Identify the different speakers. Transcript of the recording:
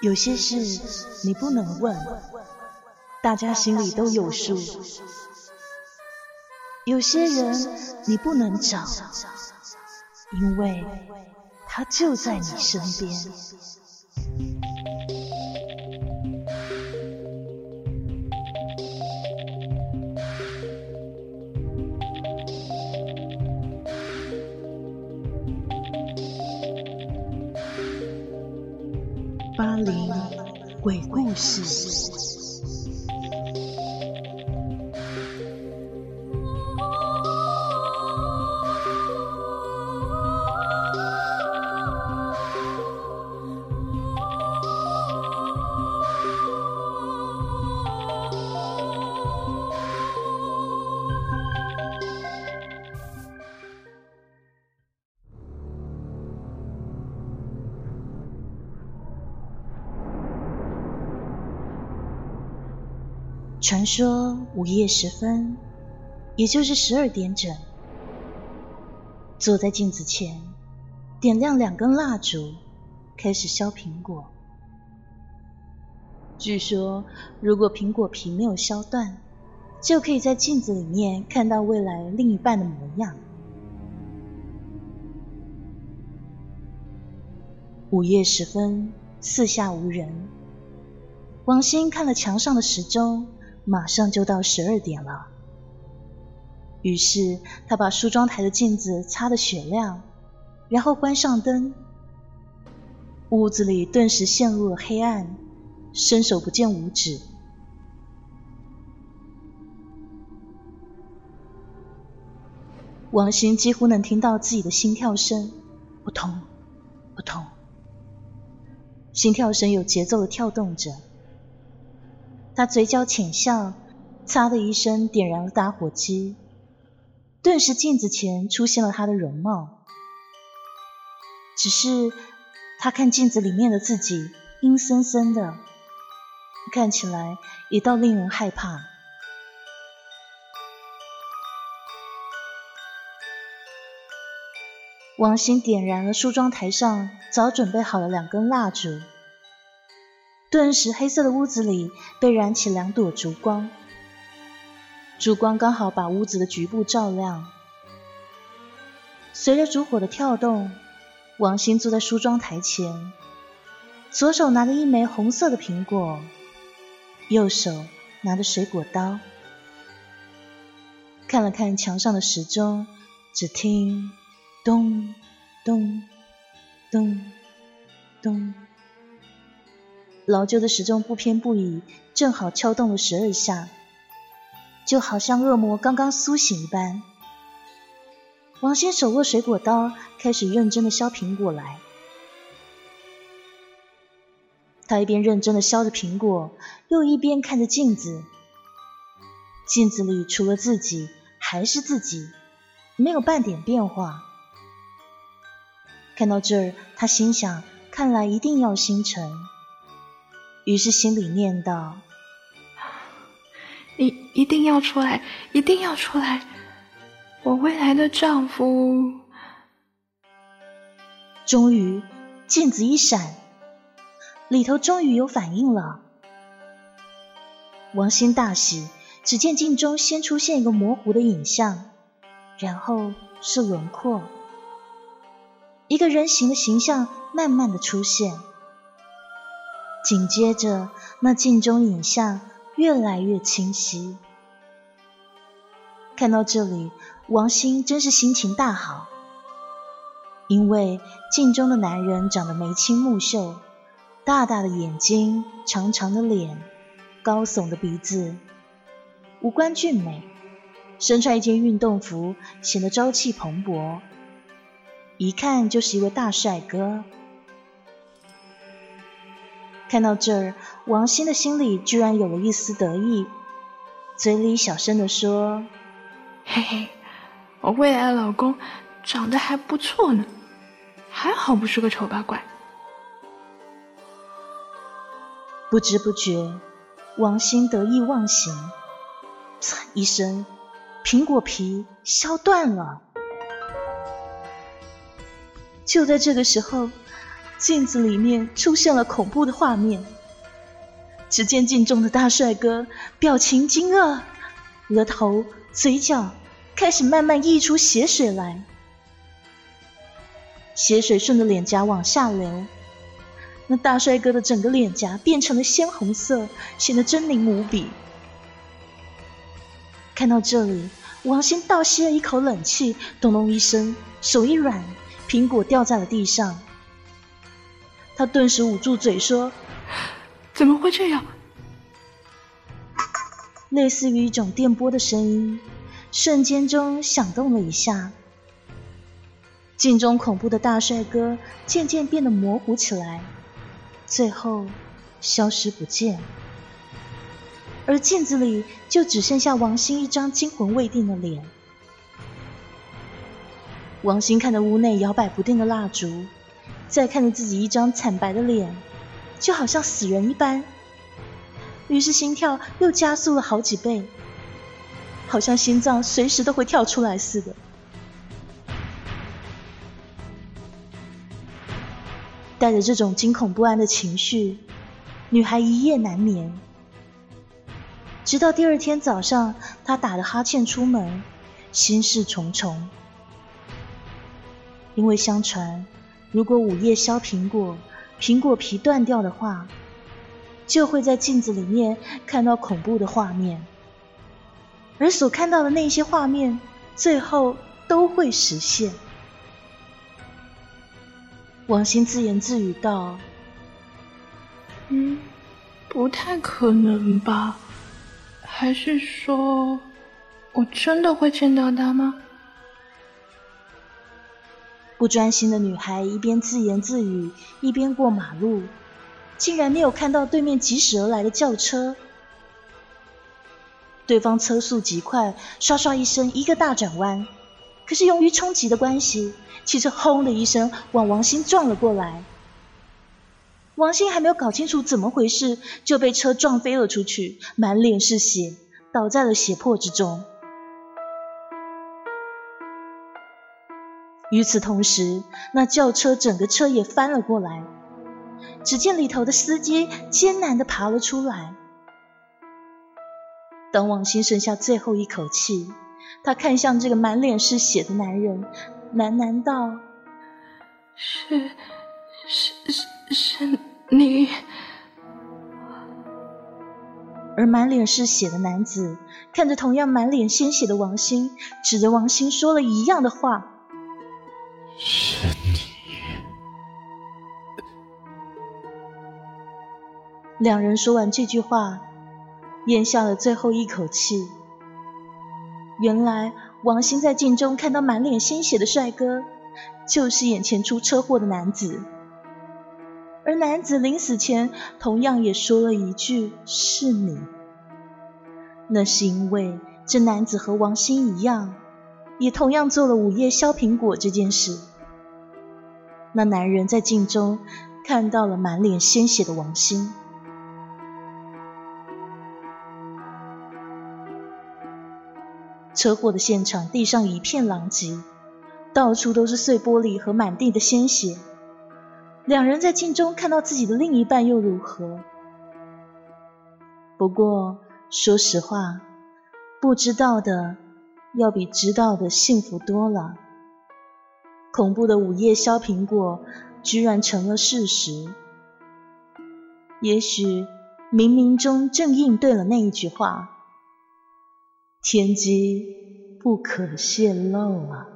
Speaker 1: 有些事你不能问，大家心里都有数；有些人你不能找，因为他就在你身边。巴黎鬼故事。传说午夜时分，也就是十二点整，坐在镜子前，点亮两根蜡烛，开始削苹果。据说，如果苹果皮没有削断，就可以在镜子里面看到未来另一半的模样。午夜时分，四下无人。王鑫看了墙上的时钟。马上就到十二点了，于是他把梳妆台的镜子擦得雪亮，然后关上灯。屋子里顿时陷入了黑暗，伸手不见五指。王鑫几乎能听到自己的心跳声，扑通，扑通，心跳声有节奏的跳动着。他嘴角浅笑，擦的一声点燃了打火机，顿时镜子前出现了他的容貌。只是他看镜子里面的自己，阴森森的，看起来也倒令人害怕。王鑫点燃了梳妆台上早准备好了两根蜡烛。顿时，黑色的屋子里被燃起两朵烛光，烛光刚好把屋子的局部照亮。随着烛火的跳动，王鑫坐在梳妆台前，左手拿着一枚红色的苹果，右手拿着水果刀，看了看墙上的时钟，只听咚咚咚咚。老旧的时钟不偏不倚，正好敲动了十二下，就好像恶魔刚刚苏醒一般。王鑫手握水果刀，开始认真的削苹果来。他一边认真的削着苹果，又一边看着镜子。镜子里除了自己还是自己，没有半点变化。看到这儿，他心想：看来一定要星辰。于是心里念道：“
Speaker 2: 你一定要出来，一定要出来，我未来的丈夫。”
Speaker 1: 终于，镜子一闪，里头终于有反应了。王鑫大喜，只见镜中先出现一个模糊的影像，然后是轮廓，一个人形的形象慢慢的出现。紧接着，那镜中影像越来越清晰。看到这里，王鑫真是心情大好，因为镜中的男人长得眉清目秀，大大的眼睛，长长的脸，高耸的鼻子，五官俊美，身穿一件运动服，显得朝气蓬勃，一看就是一位大帅哥。看到这儿，王鑫的心里居然有了一丝得意，嘴里小声的说：“
Speaker 2: 嘿嘿，我未来的老公长得还不错呢，还好不是个丑八怪。”
Speaker 1: 不知不觉，王鑫得意忘形，嚓一声，苹果皮削断了。就在这个时候。镜子里面出现了恐怖的画面。只见镜中的大帅哥表情惊愕，额头、嘴角开始慢慢溢出血水来，血水顺着脸颊往下流。那大帅哥的整个脸颊变成了鲜红色，显得狰狞无比。看到这里，王鑫倒吸了一口冷气，咚咚一声，手一软，苹果掉在了地上。他顿时捂住嘴说：“
Speaker 2: 怎么会这样？”
Speaker 1: 类似于一种电波的声音，瞬间中响动了一下。镜中恐怖的大帅哥渐渐变得模糊起来。最后，消失不见，而镜子里就只剩下王鑫一张惊魂未定的脸。王鑫看着屋内摇摆不定的蜡烛，再看着自己一张惨白的脸，就好像死人一般。于是心跳又加速了好几倍，好像心脏随时都会跳出来似的。带着这种惊恐不安的情绪，女孩一夜难眠。直到第二天早上，她打着哈欠出门，心事重重。因为相传，如果午夜削苹果，苹果皮断掉的话，就会在镜子里面看到恐怖的画面，而所看到的那些画面，最后都会实现。王鑫自言自语道：“
Speaker 2: 嗯，不太可能吧？还是说，我真的会见到他吗？”
Speaker 1: 不专心的女孩一边自言自语，一边过马路，竟然没有看到对面疾驶而来的轿车。对方车速极快，唰唰一声，一个大转弯。可是由于冲击的关系，汽车轰的一声往王鑫撞了过来。王鑫还没有搞清楚怎么回事，就被车撞飞了出去，满脸是血，倒在了血泊之中。与此同时，那轿车整个车也翻了过来，只见里头的司机艰难的爬了出来。当王鑫剩下最后一口气。他看向这个满脸是血的男人，喃喃道：“
Speaker 2: 是，是，是，是你。”
Speaker 1: 而满脸是血的男子看着同样满脸鲜血的王鑫，指着王鑫说了一样的话：“
Speaker 3: 是你。”
Speaker 1: 两人说完这句话，咽下了最后一口气。原来王鑫在镜中看到满脸鲜血的帅哥，就是眼前出车祸的男子。而男子临死前同样也说了一句“是你”，那是因为这男子和王鑫一样，也同样做了午夜削苹果这件事。那男人在镜中看到了满脸鲜血的王鑫。车祸的现场，地上一片狼藉，到处都是碎玻璃和满地的鲜血。两人在镜中看到自己的另一半又如何？不过说实话，不知道的要比知道的幸福多了。恐怖的午夜削苹果居然成了事实。也许冥冥中正应对了那一句话。天机不可泄露啊！